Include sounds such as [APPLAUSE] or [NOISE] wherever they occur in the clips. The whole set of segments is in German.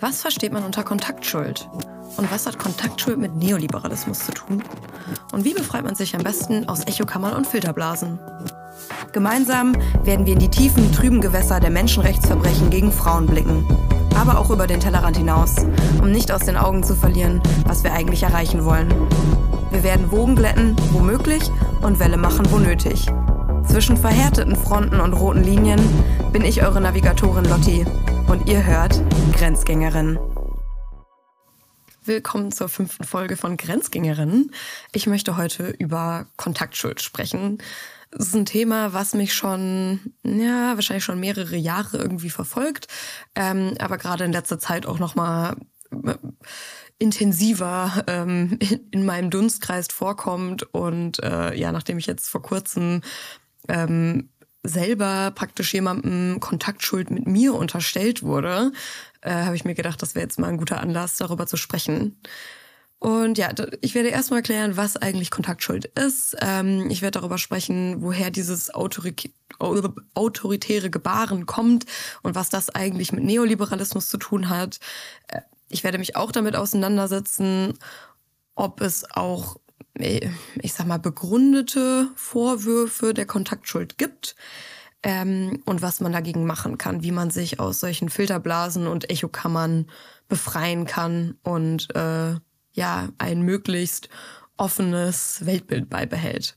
Was versteht man unter Kontaktschuld? Und was hat Kontaktschuld mit Neoliberalismus zu tun? Und wie befreit man sich am besten aus Echokammern und Filterblasen? Gemeinsam werden wir in die tiefen, trüben Gewässer der Menschenrechtsverbrechen gegen Frauen blicken. Aber auch über den Tellerrand hinaus, um nicht aus den Augen zu verlieren, was wir eigentlich erreichen wollen. Wir werden Wogen glätten, wo möglich, und Welle machen, wo nötig. Zwischen verhärteten Fronten und roten Linien bin ich eure Navigatorin Lotti und ihr hört Grenzgängerin. Willkommen zur fünften Folge von Grenzgängerin. Ich möchte heute über Kontaktschuld sprechen. Das ist ein Thema, was mich schon, ja, wahrscheinlich schon mehrere Jahre irgendwie verfolgt, ähm, aber gerade in letzter Zeit auch noch mal äh, intensiver ähm, in, in meinem Dunstkreis vorkommt und äh, ja, nachdem ich jetzt vor kurzem ähm, selber praktisch jemandem Kontaktschuld mit mir unterstellt wurde, äh, habe ich mir gedacht, das wäre jetzt mal ein guter Anlass, darüber zu sprechen. Und ja, ich werde erstmal erklären, was eigentlich Kontaktschuld ist. Ähm, ich werde darüber sprechen, woher dieses Autorik autoritäre Gebaren kommt und was das eigentlich mit Neoliberalismus zu tun hat. Äh, ich werde mich auch damit auseinandersetzen, ob es auch ich sag mal, begründete Vorwürfe der Kontaktschuld gibt ähm, und was man dagegen machen kann, wie man sich aus solchen Filterblasen und Echokammern befreien kann und äh, ja, ein möglichst offenes Weltbild beibehält.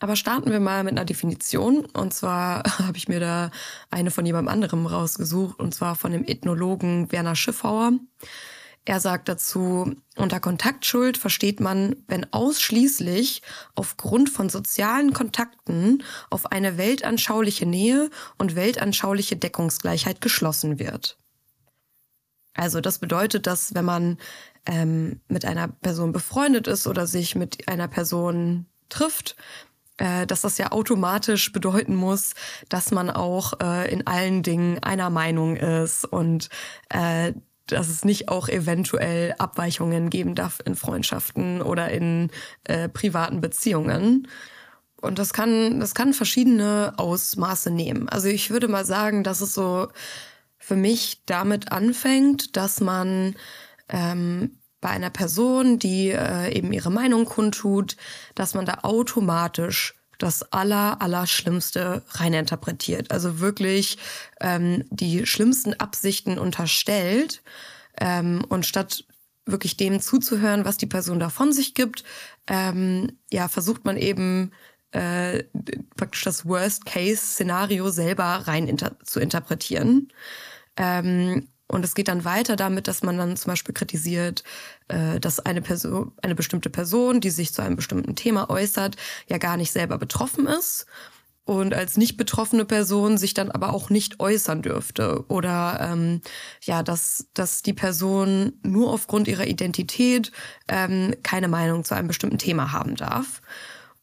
Aber starten wir mal mit einer Definition. Und zwar [LAUGHS] habe ich mir da eine von jemandem anderem rausgesucht, und zwar von dem Ethnologen Werner Schiffauer. Er sagt dazu, unter Kontaktschuld versteht man, wenn ausschließlich aufgrund von sozialen Kontakten auf eine weltanschauliche Nähe und weltanschauliche Deckungsgleichheit geschlossen wird. Also das bedeutet, dass wenn man ähm, mit einer Person befreundet ist oder sich mit einer Person trifft, äh, dass das ja automatisch bedeuten muss, dass man auch äh, in allen Dingen einer Meinung ist und äh, dass es nicht auch eventuell Abweichungen geben darf in Freundschaften oder in äh, privaten Beziehungen. Und das kann, das kann verschiedene Ausmaße nehmen. Also ich würde mal sagen, dass es so für mich damit anfängt, dass man ähm, bei einer Person, die äh, eben ihre Meinung kundtut, dass man da automatisch das aller, aller Schlimmste reininterpretiert. Also wirklich ähm, die schlimmsten Absichten unterstellt ähm, und statt wirklich dem zuzuhören, was die Person da von sich gibt, ähm, ja, versucht man eben äh, praktisch das Worst-Case-Szenario selber rein inter zu interpretieren. Ähm, und es geht dann weiter damit, dass man dann zum Beispiel kritisiert, äh, dass eine Person, eine bestimmte Person, die sich zu einem bestimmten Thema äußert, ja gar nicht selber betroffen ist und als nicht betroffene Person sich dann aber auch nicht äußern dürfte oder ähm, ja, dass dass die Person nur aufgrund ihrer Identität ähm, keine Meinung zu einem bestimmten Thema haben darf.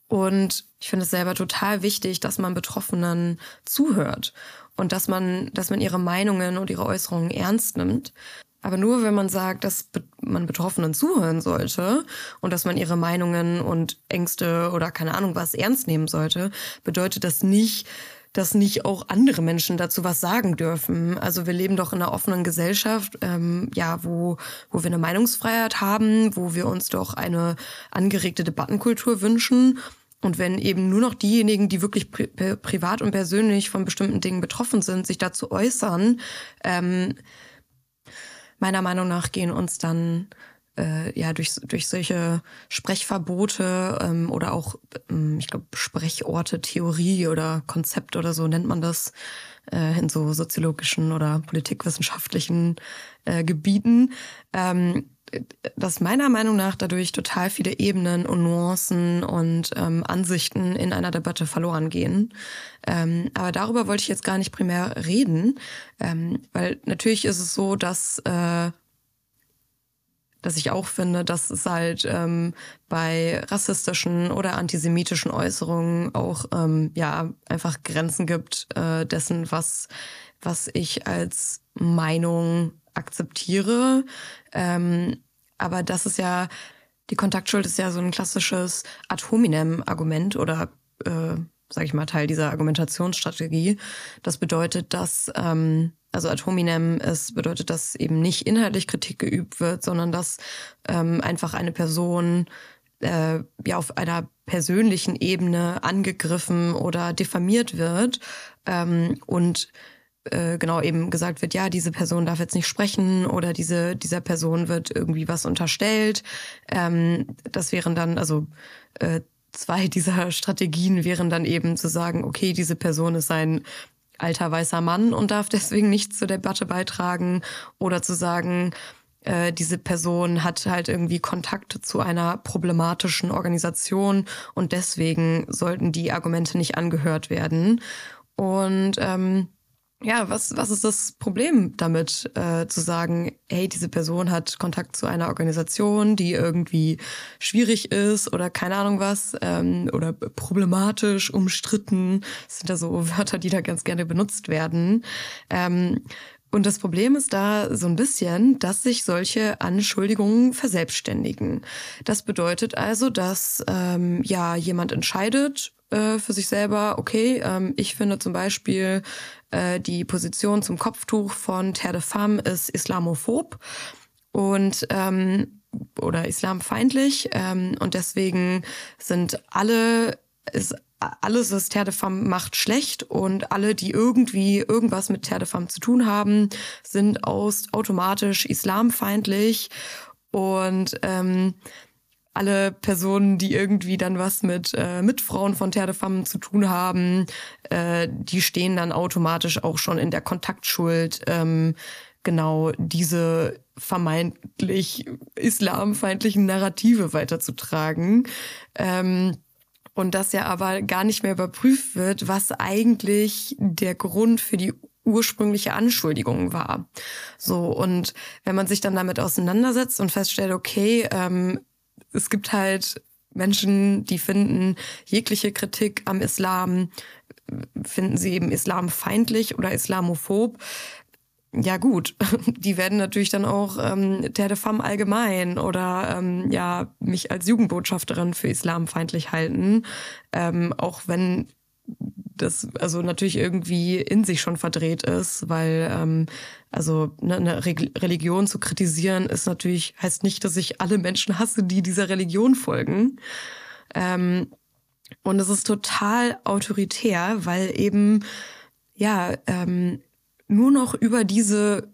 Und ich finde es selber total wichtig, dass man Betroffenen zuhört und dass man, dass man ihre Meinungen und ihre Äußerungen ernst nimmt. Aber nur wenn man sagt, dass man Betroffenen zuhören sollte und dass man ihre Meinungen und Ängste oder keine Ahnung was ernst nehmen sollte, bedeutet das nicht, dass nicht auch andere Menschen dazu was sagen dürfen. Also wir leben doch in einer offenen Gesellschaft, ähm, ja, wo, wo wir eine Meinungsfreiheit haben, wo wir uns doch eine angeregte Debattenkultur wünschen und wenn eben nur noch diejenigen, die wirklich pri privat und persönlich von bestimmten Dingen betroffen sind, sich dazu äußern, ähm, meiner Meinung nach gehen uns dann äh, ja durch, durch solche Sprechverbote ähm, oder auch, ähm, ich glaube, Sprechorte, Theorie oder Konzept oder so nennt man das äh, in so soziologischen oder politikwissenschaftlichen äh, Gebieten. Ähm, dass meiner Meinung nach dadurch total viele Ebenen und Nuancen und ähm, Ansichten in einer Debatte verloren gehen. Ähm, aber darüber wollte ich jetzt gar nicht primär reden, ähm, weil natürlich ist es so, dass äh, dass ich auch finde, dass es halt ähm, bei rassistischen oder antisemitischen Äußerungen auch ähm, ja einfach Grenzen gibt äh, dessen, was was ich als Meinung akzeptiere. Ähm, aber das ist ja, die Kontaktschuld ist ja so ein klassisches Ad hominem-Argument oder, äh, sag ich mal, Teil dieser Argumentationsstrategie. Das bedeutet, dass ähm, also ad hominem ist, bedeutet, dass eben nicht inhaltlich Kritik geübt wird, sondern dass ähm, einfach eine Person äh, ja auf einer persönlichen Ebene angegriffen oder diffamiert wird ähm, und äh, genau eben gesagt wird, ja, diese Person darf jetzt nicht sprechen oder diese, dieser Person wird irgendwie was unterstellt. Ähm, das wären dann, also äh, zwei [LAUGHS] dieser Strategien wären dann eben zu sagen, okay, diese Person ist ein alter weißer Mann und darf deswegen nichts zur Debatte beitragen oder zu sagen, äh, diese Person hat halt irgendwie Kontakt zu einer problematischen Organisation und deswegen sollten die Argumente nicht angehört werden. Und ähm, ja, was, was ist das Problem damit, äh, zu sagen, hey, diese Person hat Kontakt zu einer Organisation, die irgendwie schwierig ist oder keine Ahnung was, ähm, oder problematisch, umstritten. Das sind da so Wörter, die da ganz gerne benutzt werden. Ähm, und das Problem ist da so ein bisschen, dass sich solche Anschuldigungen verselbstständigen. Das bedeutet also, dass ähm, ja jemand entscheidet äh, für sich selber, okay, ähm, ich finde zum Beispiel äh, die Position zum Kopftuch von Terre de Femme ist islamophob und ähm, oder islamfeindlich ähm, und deswegen sind alle ist alles, was Femme macht, schlecht. Und alle, die irgendwie irgendwas mit Terre de Femme zu tun haben, sind aus automatisch islamfeindlich. Und ähm, alle Personen, die irgendwie dann was mit äh, Mitfrauen von Terre de Femme zu tun haben, äh, die stehen dann automatisch auch schon in der Kontaktschuld, ähm, genau diese vermeintlich islamfeindlichen Narrative weiterzutragen. Ähm, und dass ja aber gar nicht mehr überprüft wird, was eigentlich der Grund für die ursprüngliche Anschuldigung war. So, und wenn man sich dann damit auseinandersetzt und feststellt, okay, ähm, es gibt halt Menschen, die finden jegliche Kritik am Islam, finden sie eben islamfeindlich oder islamophob. Ja gut, [LAUGHS] die werden natürlich dann auch ähm, Terre de Femme allgemein oder ähm, ja mich als Jugendbotschafterin für islamfeindlich halten, ähm, auch wenn das also natürlich irgendwie in sich schon verdreht ist, weil ähm, also ne, eine Religion zu kritisieren ist natürlich heißt nicht, dass ich alle Menschen hasse, die dieser Religion folgen. Ähm, und es ist total autoritär, weil eben ja ähm, nur noch über diese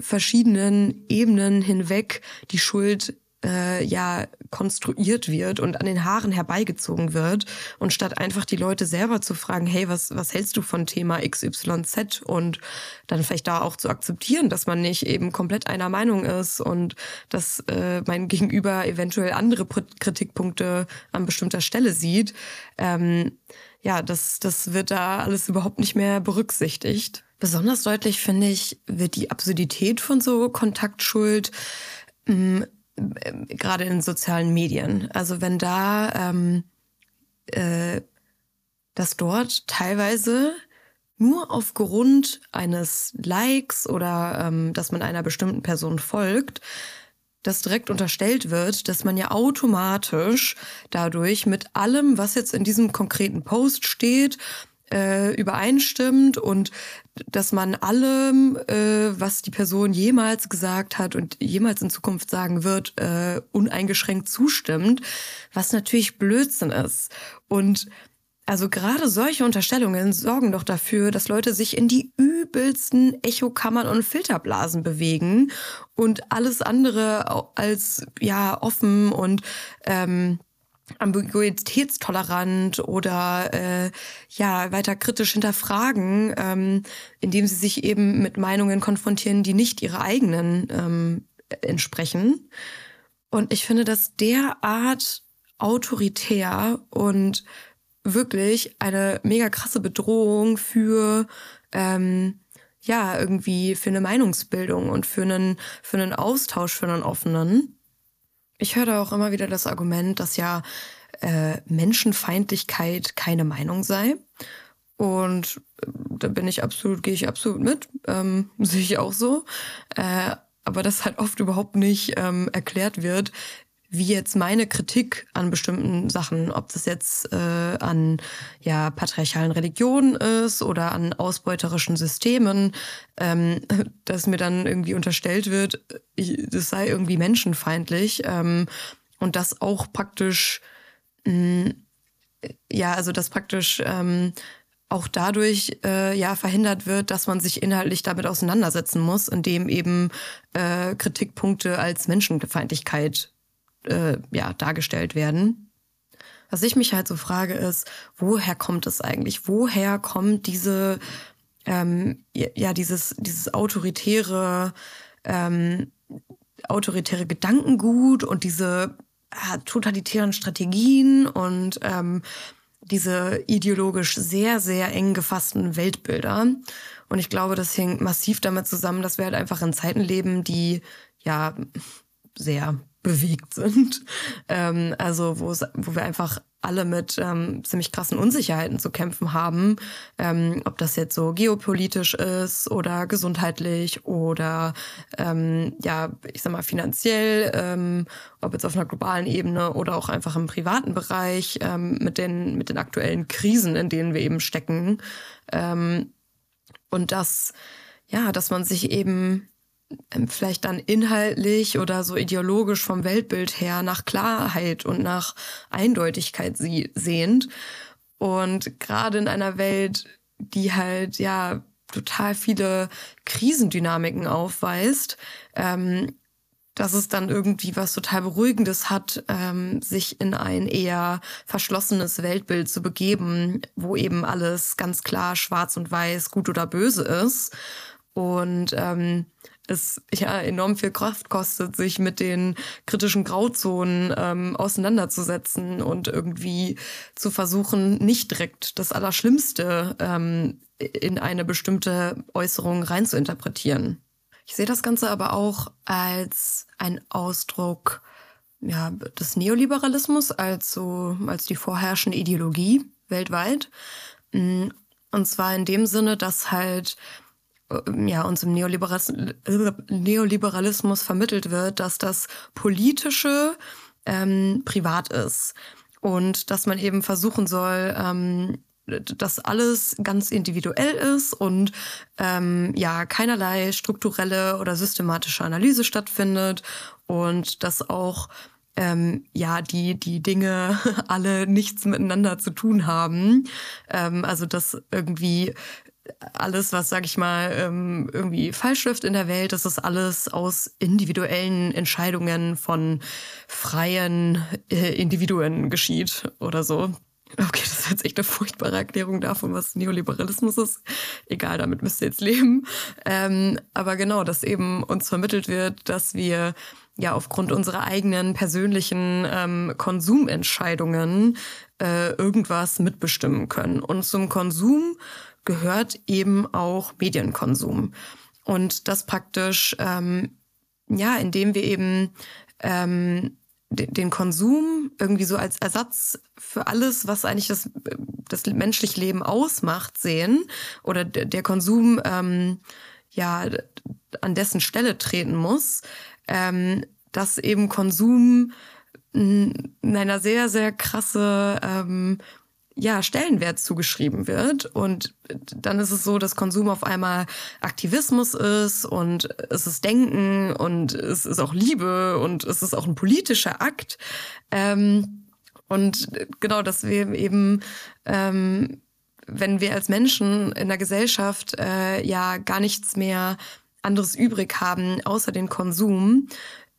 verschiedenen Ebenen hinweg die Schuld äh, ja konstruiert wird und an den Haaren herbeigezogen wird und statt einfach die Leute selber zu fragen, hey, was was hältst du von Thema XYZ und dann vielleicht da auch zu akzeptieren, dass man nicht eben komplett einer Meinung ist und dass äh, mein Gegenüber eventuell andere Kritikpunkte an bestimmter Stelle sieht. Ähm, ja, das das wird da alles überhaupt nicht mehr berücksichtigt. Besonders deutlich finde ich wird die Absurdität von so Kontaktschuld mh, gerade in sozialen Medien. Also wenn da ähm, äh, dass dort teilweise nur aufgrund eines Likes oder ähm, dass man einer bestimmten Person folgt, dass direkt unterstellt wird, dass man ja automatisch dadurch mit allem, was jetzt in diesem konkreten Post steht, äh, übereinstimmt und dass man allem, äh, was die Person jemals gesagt hat und jemals in Zukunft sagen wird, äh, uneingeschränkt zustimmt, was natürlich Blödsinn ist. Und also gerade solche Unterstellungen sorgen doch dafür, dass Leute sich in die übelsten Echokammern und Filterblasen bewegen und alles andere als ja offen und ähm, ambiguitätstolerant oder äh, ja weiter kritisch hinterfragen, ähm, indem sie sich eben mit Meinungen konfrontieren, die nicht ihre eigenen ähm, entsprechen. Und ich finde das derart autoritär und wirklich eine mega krasse Bedrohung für ähm, ja irgendwie für eine Meinungsbildung und für einen für einen Austausch für einen offenen. Ich höre da auch immer wieder das Argument, dass ja äh, Menschenfeindlichkeit keine Meinung sei. Und äh, da bin ich absolut, gehe ich absolut mit, ähm, [LAUGHS] sehe ich auch so. Äh, aber das halt oft überhaupt nicht ähm, erklärt wird, wie jetzt meine Kritik an bestimmten Sachen, ob das jetzt äh, an ja patriarchalen Religionen ist oder an ausbeuterischen Systemen, ähm, [LAUGHS] dass mir dann irgendwie unterstellt wird, ich, das sei irgendwie menschenfeindlich ähm, und das auch praktisch mh, ja also das praktisch ähm, auch dadurch äh, ja verhindert wird, dass man sich inhaltlich damit auseinandersetzen muss, indem eben äh, Kritikpunkte als Menschenfeindlichkeit äh, ja dargestellt werden. Was ich mich halt so frage ist, woher kommt es eigentlich? Woher kommt diese ähm, ja dieses dieses autoritäre ähm, autoritäre Gedankengut und diese äh, totalitären Strategien und ähm, diese ideologisch sehr, sehr eng gefassten Weltbilder. Und ich glaube, das hängt massiv damit zusammen, dass wir halt einfach in Zeiten leben, die ja sehr bewegt sind. Ähm, also wo, wo wir einfach alle mit ähm, ziemlich krassen Unsicherheiten zu kämpfen haben, ähm, ob das jetzt so geopolitisch ist oder gesundheitlich oder ähm, ja, ich sag mal finanziell, ähm, ob jetzt auf einer globalen Ebene oder auch einfach im privaten Bereich ähm, mit den mit den aktuellen Krisen, in denen wir eben stecken ähm, und das ja, dass man sich eben vielleicht dann inhaltlich oder so ideologisch vom Weltbild her nach Klarheit und nach Eindeutigkeit sie sehnt. Und gerade in einer Welt, die halt ja total viele Krisendynamiken aufweist, ähm, dass es dann irgendwie was total Beruhigendes hat, ähm, sich in ein eher verschlossenes Weltbild zu begeben, wo eben alles ganz klar schwarz und weiß, gut oder böse ist. Und ähm, es ja enorm viel Kraft kostet, sich mit den kritischen Grauzonen ähm, auseinanderzusetzen und irgendwie zu versuchen, nicht direkt das Allerschlimmste ähm, in eine bestimmte Äußerung reinzuinterpretieren. Ich sehe das Ganze aber auch als ein Ausdruck ja, des Neoliberalismus, als als die vorherrschende Ideologie weltweit. Mm, und zwar in dem Sinne, dass halt ja, uns im Neoliberalismus vermittelt wird, dass das Politische ähm, privat ist. Und dass man eben versuchen soll, ähm, dass alles ganz individuell ist und ähm, ja keinerlei strukturelle oder systematische Analyse stattfindet und dass auch ähm, ja die die Dinge [LAUGHS] alle nichts miteinander zu tun haben. Ähm, also dass irgendwie alles, was, sag ich mal, ähm, irgendwie falsch läuft in der Welt, das ist alles aus individuellen Entscheidungen von freien äh, Individuen geschieht oder so. Okay, das ist jetzt echt eine furchtbare Erklärung davon, was Neoliberalismus ist. Egal, damit müsst ihr jetzt leben. Ähm, aber genau, dass eben uns vermittelt wird, dass wir ja aufgrund unserer eigenen persönlichen ähm, Konsumentscheidungen äh, irgendwas mitbestimmen können. Und zum Konsum gehört eben auch Medienkonsum. Und das praktisch, ähm, ja, indem wir eben ähm, den Konsum irgendwie so als Ersatz für alles, was eigentlich das, das menschliche Leben ausmacht, sehen oder der Konsum ähm, ja an dessen Stelle treten muss, ähm, dass eben Konsum einer sehr, sehr krasse ähm, ja, Stellenwert zugeschrieben wird. Und dann ist es so, dass Konsum auf einmal Aktivismus ist und es ist Denken und es ist auch Liebe und es ist auch ein politischer Akt. Ähm, und genau, dass wir eben, ähm, wenn wir als Menschen in der Gesellschaft äh, ja gar nichts mehr anderes übrig haben, außer den Konsum,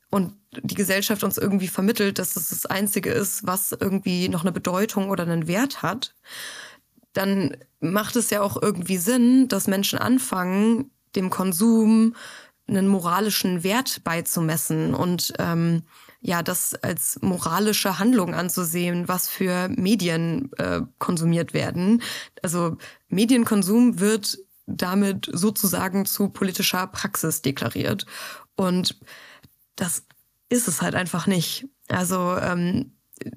und die Gesellschaft uns irgendwie vermittelt, dass das das Einzige ist, was irgendwie noch eine Bedeutung oder einen Wert hat, dann macht es ja auch irgendwie Sinn, dass Menschen anfangen, dem Konsum einen moralischen Wert beizumessen und ähm, ja, das als moralische Handlung anzusehen, was für Medien äh, konsumiert werden. Also Medienkonsum wird damit sozusagen zu politischer Praxis deklariert. Und das ist es halt einfach nicht. Also ähm,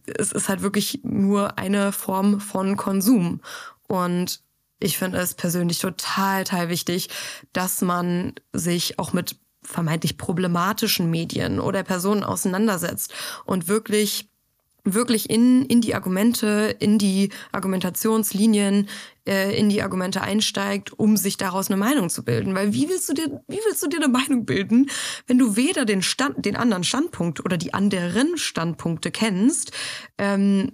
es ist halt wirklich nur eine Form von Konsum. Und ich finde es persönlich total, total wichtig, dass man sich auch mit vermeintlich problematischen Medien oder Personen auseinandersetzt und wirklich wirklich in, in die Argumente, in die Argumentationslinien, äh, in die Argumente einsteigt, um sich daraus eine Meinung zu bilden. Weil wie willst du dir, wie willst du dir eine Meinung bilden, wenn du weder den Stand, den anderen Standpunkt oder die anderen Standpunkte kennst, ähm,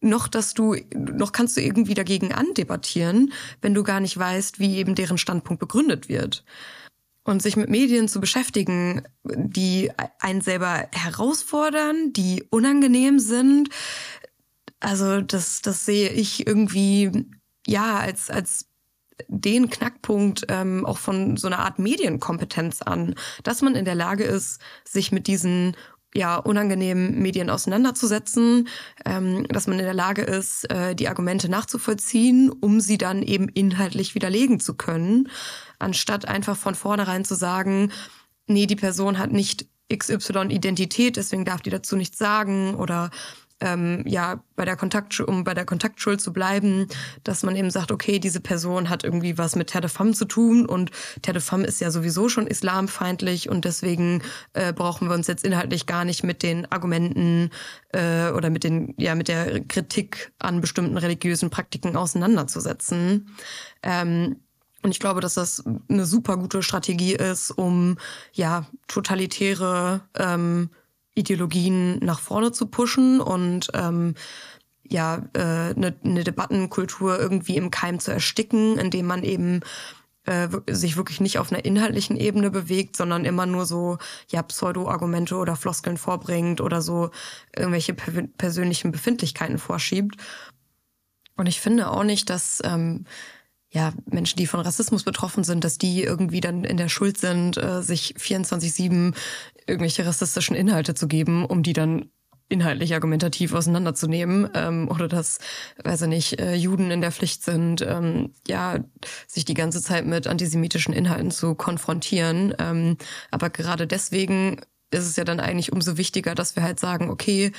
noch dass du, noch kannst du irgendwie dagegen andebattieren, wenn du gar nicht weißt, wie eben deren Standpunkt begründet wird. Und sich mit Medien zu beschäftigen, die einen selber herausfordern, die unangenehm sind, also das, das sehe ich irgendwie ja als, als den Knackpunkt ähm, auch von so einer Art Medienkompetenz an, dass man in der Lage ist, sich mit diesen ja, unangenehmen Medien auseinanderzusetzen, ähm, dass man in der Lage ist, äh, die Argumente nachzuvollziehen, um sie dann eben inhaltlich widerlegen zu können, anstatt einfach von vornherein zu sagen, nee, die Person hat nicht XY-Identität, deswegen darf die dazu nichts sagen oder ähm, ja bei der Kontakt, um bei der Kontaktschuld zu bleiben, dass man eben sagt, okay, diese Person hat irgendwie was mit Terre de Femme zu tun und Terre de Femme ist ja sowieso schon islamfeindlich und deswegen äh, brauchen wir uns jetzt inhaltlich gar nicht mit den Argumenten äh, oder mit den ja mit der Kritik an bestimmten religiösen Praktiken auseinanderzusetzen. Ähm, und ich glaube, dass das eine super gute Strategie ist, um ja totalitäre ähm, Ideologien nach vorne zu pushen und ähm, ja äh, eine, eine Debattenkultur irgendwie im Keim zu ersticken, indem man eben äh, sich wirklich nicht auf einer inhaltlichen Ebene bewegt, sondern immer nur so ja Pseudo-Argumente oder Floskeln vorbringt oder so irgendwelche per persönlichen Befindlichkeiten vorschiebt. Und ich finde auch nicht, dass ähm, ja, Menschen, die von Rassismus betroffen sind, dass die irgendwie dann in der Schuld sind, äh, sich 24-7 irgendwelche rassistischen Inhalte zu geben, um die dann inhaltlich argumentativ auseinanderzunehmen ähm, oder dass, weiß ich nicht, äh, Juden in der Pflicht sind, ähm, ja, sich die ganze Zeit mit antisemitischen Inhalten zu konfrontieren. Ähm, aber gerade deswegen ist es ja dann eigentlich umso wichtiger, dass wir halt sagen, okay,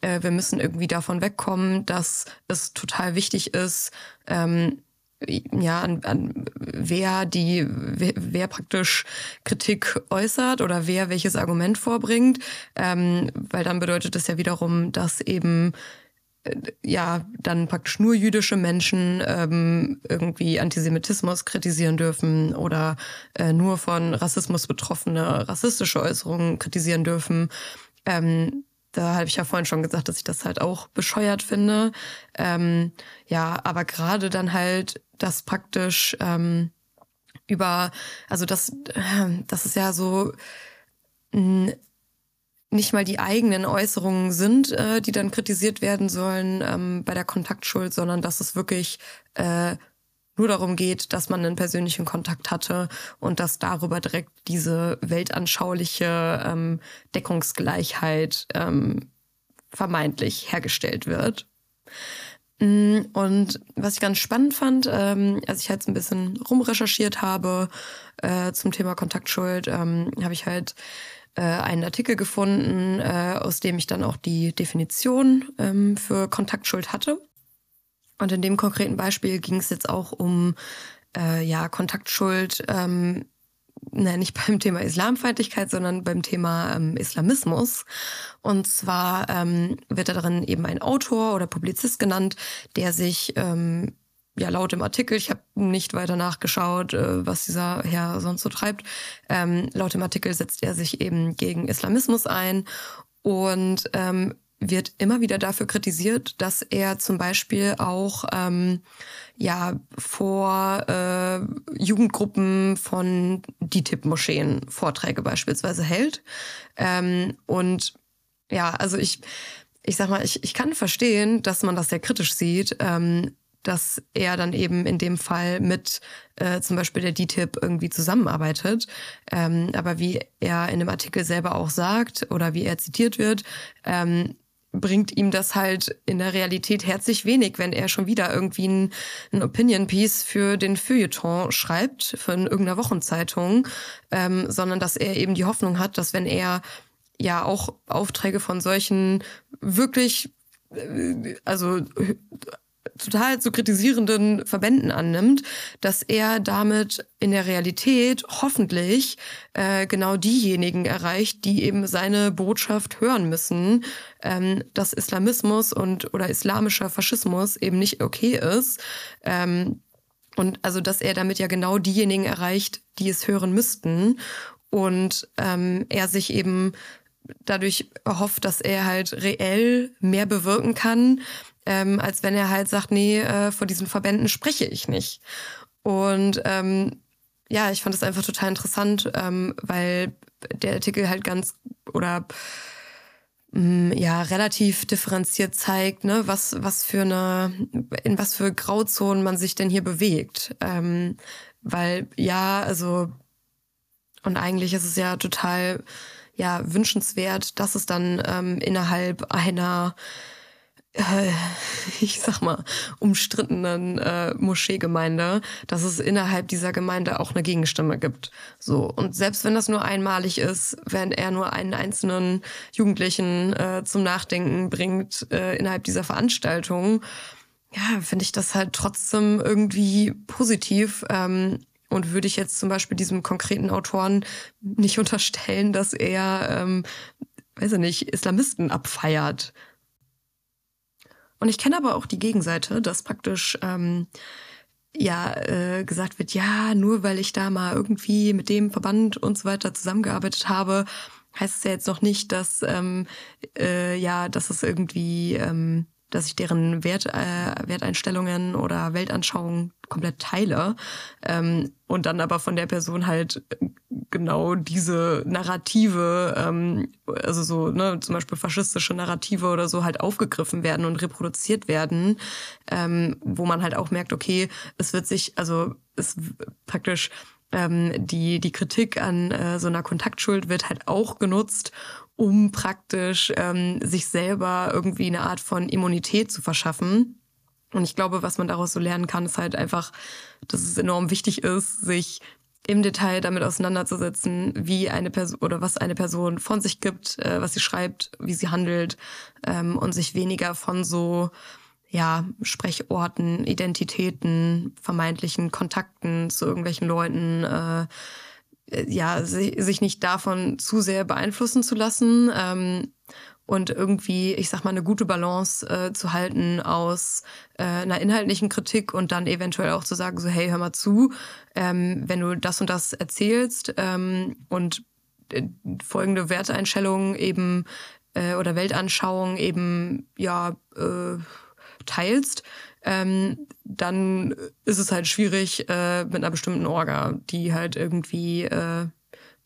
äh, wir müssen irgendwie davon wegkommen, dass es total wichtig ist, ähm, ja, an, an wer die, wer, wer praktisch Kritik äußert oder wer welches Argument vorbringt, ähm, weil dann bedeutet es ja wiederum, dass eben äh, ja dann praktisch nur jüdische Menschen ähm, irgendwie Antisemitismus kritisieren dürfen oder äh, nur von Rassismus betroffene rassistische Äußerungen kritisieren dürfen. Ähm, da habe ich ja vorhin schon gesagt, dass ich das halt auch bescheuert finde. Ähm, ja, aber gerade dann halt, dass praktisch ähm, über, also das, äh, das ist ja so nicht mal die eigenen Äußerungen sind, äh, die dann kritisiert werden sollen ähm, bei der Kontaktschuld, sondern dass es wirklich äh, nur darum geht, dass man einen persönlichen Kontakt hatte und dass darüber direkt diese weltanschauliche ähm, Deckungsgleichheit ähm, vermeintlich hergestellt wird. Mm, und was ich ganz spannend fand, ähm, als ich halt ein bisschen rumrecherchiert habe äh, zum Thema Kontaktschuld, ähm, habe ich halt äh, einen Artikel gefunden, äh, aus dem ich dann auch die Definition ähm, für Kontaktschuld hatte. Und in dem konkreten Beispiel ging es jetzt auch um äh, ja Kontaktschuld, ähm, nein, nicht beim Thema Islamfeindlichkeit, sondern beim Thema ähm, Islamismus. Und zwar ähm, wird da darin eben ein Autor oder Publizist genannt, der sich ähm, ja laut im Artikel, ich habe nicht weiter nachgeschaut, äh, was dieser Herr sonst so treibt, ähm, laut dem Artikel setzt er sich eben gegen Islamismus ein und ähm, wird immer wieder dafür kritisiert, dass er zum Beispiel auch ähm, ja vor äh, Jugendgruppen von DITIB-Moscheen Vorträge beispielsweise hält. Ähm, und ja, also ich, ich sag mal, ich, ich kann verstehen, dass man das sehr kritisch sieht, ähm, dass er dann eben in dem Fall mit äh, zum Beispiel der DTIP irgendwie zusammenarbeitet. Ähm, aber wie er in dem Artikel selber auch sagt oder wie er zitiert wird, ähm, bringt ihm das halt in der Realität herzlich wenig, wenn er schon wieder irgendwie ein, ein Opinion-Piece für den Feuilleton schreibt, von irgendeiner Wochenzeitung, ähm, sondern dass er eben die Hoffnung hat, dass wenn er ja auch Aufträge von solchen wirklich, äh, also total zu kritisierenden Verbänden annimmt, dass er damit in der Realität hoffentlich äh, genau diejenigen erreicht, die eben seine Botschaft hören müssen, ähm, dass Islamismus und oder islamischer Faschismus eben nicht okay ist. Ähm, und also, dass er damit ja genau diejenigen erreicht, die es hören müssten. Und ähm, er sich eben dadurch hofft, dass er halt reell mehr bewirken kann, ähm, als wenn er halt sagt, nee, äh, vor diesen Verbänden spreche ich nicht. Und ähm, ja, ich fand es einfach total interessant, ähm, weil der Artikel halt ganz oder mm, ja relativ differenziert zeigt, ne, was was für eine in was für Grauzonen man sich denn hier bewegt, ähm, weil ja, also und eigentlich ist es ja total ja wünschenswert, dass es dann ähm, innerhalb einer [LAUGHS] ich sag mal, umstrittenen äh, Moscheegemeinde, dass es innerhalb dieser Gemeinde auch eine Gegenstimme gibt. So. Und selbst wenn das nur einmalig ist, wenn er nur einen einzelnen Jugendlichen äh, zum Nachdenken bringt äh, innerhalb dieser Veranstaltung, ja, finde ich das halt trotzdem irgendwie positiv. Ähm, und würde ich jetzt zum Beispiel diesem konkreten Autoren nicht [LAUGHS] unterstellen, dass er, ähm, weiß ich nicht, Islamisten abfeiert. Und ich kenne aber auch die Gegenseite, dass praktisch ähm, ja äh, gesagt wird, ja, nur weil ich da mal irgendwie mit dem Verband und so weiter zusammengearbeitet habe, heißt es ja jetzt noch nicht, dass ähm, äh, ja, dass es irgendwie ähm, dass ich deren Wert, äh, Werteinstellungen oder Weltanschauungen komplett teile. Ähm, und dann aber von der Person halt genau diese Narrative, ähm, also so ne, zum Beispiel faschistische Narrative oder so halt aufgegriffen werden und reproduziert werden, ähm, wo man halt auch merkt, okay, es wird sich, also es praktisch ähm, die, die Kritik an äh, so einer Kontaktschuld wird halt auch genutzt, um praktisch ähm, sich selber irgendwie eine Art von Immunität zu verschaffen. Und ich glaube, was man daraus so lernen kann, ist halt einfach, dass es enorm wichtig ist, sich im Detail damit auseinanderzusetzen, wie eine Person oder was eine Person von sich gibt, äh, was sie schreibt, wie sie handelt ähm, und sich weniger von so ja, Sprechorten, Identitäten, vermeintlichen Kontakten zu irgendwelchen Leuten, äh, ja, sich nicht davon zu sehr beeinflussen zu lassen. Ähm, und irgendwie, ich sag mal, eine gute Balance äh, zu halten aus äh, einer inhaltlichen Kritik und dann eventuell auch zu sagen, so, hey, hör mal zu, ähm, wenn du das und das erzählst ähm, und äh, folgende Werteinstellungen eben äh, oder Weltanschauung eben, ja, äh, teilst, ähm, dann ist es halt schwierig äh, mit einer bestimmten Orga, die halt irgendwie äh,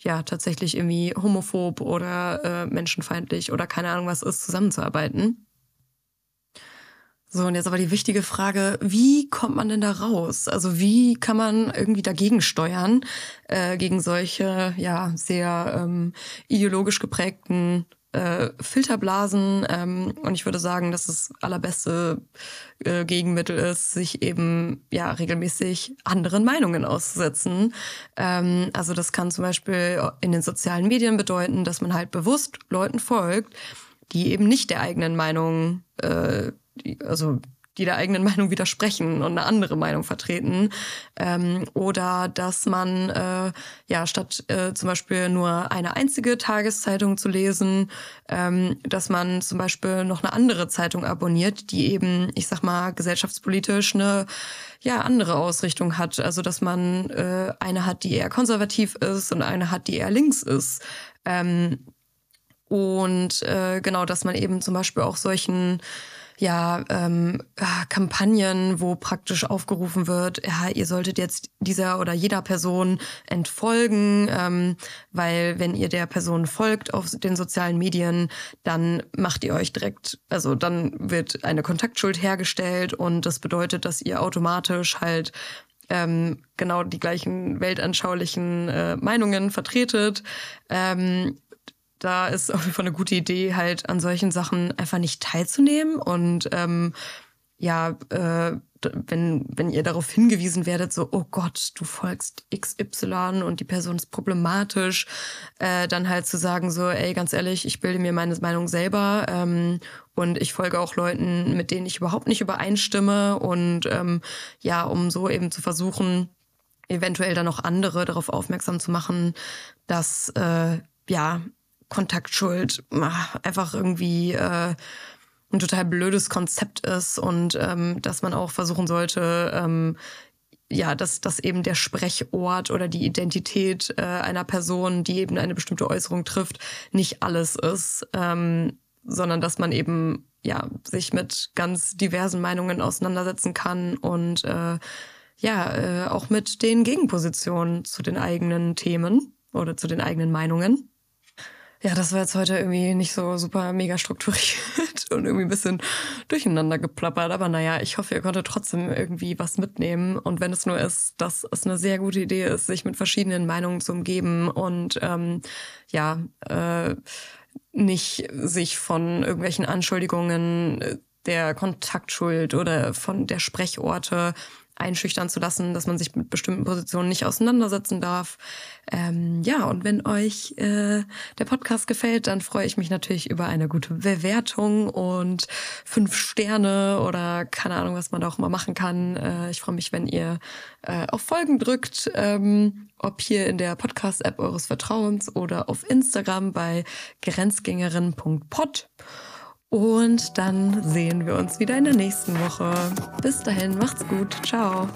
ja tatsächlich irgendwie homophob oder äh, menschenfeindlich oder keine Ahnung was ist, zusammenzuarbeiten. So, und jetzt aber die wichtige Frage, wie kommt man denn da raus? Also wie kann man irgendwie dagegen steuern, äh, gegen solche, ja, sehr ähm, ideologisch geprägten äh, Filterblasen. Ähm, und ich würde sagen, dass das allerbeste äh, Gegenmittel ist, sich eben ja regelmäßig anderen Meinungen auszusetzen. Ähm, also das kann zum Beispiel in den sozialen Medien bedeuten, dass man halt bewusst Leuten folgt, die eben nicht der eigenen Meinung, äh, die, also die der eigenen [LAUGHS] Meinung widersprechen und eine andere Meinung vertreten. Ähm, oder dass man äh, ja statt äh, zum Beispiel nur eine einzige Tageszeitung zu lesen, ähm, dass man zum Beispiel noch eine andere Zeitung abonniert, die eben, ich sag mal, gesellschaftspolitisch eine ja andere Ausrichtung hat. Also dass man äh, eine hat, die eher konservativ ist und eine hat, die eher links ist. Ähm, und äh, genau, dass man eben zum Beispiel auch solchen ja ähm, Kampagnen, wo praktisch aufgerufen wird, ja, ihr solltet jetzt dieser oder jeder Person entfolgen, ähm, weil wenn ihr der Person folgt auf den sozialen Medien, dann macht ihr euch direkt, also dann wird eine Kontaktschuld hergestellt und das bedeutet, dass ihr automatisch halt ähm, genau die gleichen weltanschaulichen äh, Meinungen vertretet. Ähm, da ist auf jeden Fall eine gute Idee, halt an solchen Sachen einfach nicht teilzunehmen. Und ähm, ja, äh, wenn, wenn ihr darauf hingewiesen werdet, so, oh Gott, du folgst XY und die Person ist problematisch, äh, dann halt zu sagen, so, ey, ganz ehrlich, ich bilde mir meine Meinung selber ähm, und ich folge auch Leuten, mit denen ich überhaupt nicht übereinstimme. Und ähm, ja, um so eben zu versuchen, eventuell dann auch andere darauf aufmerksam zu machen, dass äh, ja Kontaktschuld einfach irgendwie äh, ein total blödes Konzept ist und ähm, dass man auch versuchen sollte, ähm, ja, dass, dass eben der Sprechort oder die Identität äh, einer Person, die eben eine bestimmte Äußerung trifft, nicht alles ist, ähm, sondern dass man eben ja sich mit ganz diversen Meinungen auseinandersetzen kann und äh, ja äh, auch mit den Gegenpositionen zu den eigenen Themen oder zu den eigenen Meinungen. Ja, das war jetzt heute irgendwie nicht so super mega strukturiert [LAUGHS] und irgendwie ein bisschen durcheinander geplappert. Aber naja, ich hoffe, ihr konntet trotzdem irgendwie was mitnehmen. Und wenn es nur ist, dass es eine sehr gute Idee ist, sich mit verschiedenen Meinungen zu umgeben und ähm, ja, äh, nicht sich von irgendwelchen Anschuldigungen der Kontaktschuld oder von der Sprechorte einschüchtern zu lassen, dass man sich mit bestimmten Positionen nicht auseinandersetzen darf. Ähm, ja, und wenn euch äh, der Podcast gefällt, dann freue ich mich natürlich über eine gute Bewertung und fünf Sterne oder keine Ahnung, was man da auch immer machen kann. Äh, ich freue mich, wenn ihr äh, auf Folgen drückt, ähm, ob hier in der Podcast-App eures Vertrauens oder auf Instagram bei grenzgängerin.pod. Und dann sehen wir uns wieder in der nächsten Woche. Bis dahin, macht's gut. Ciao.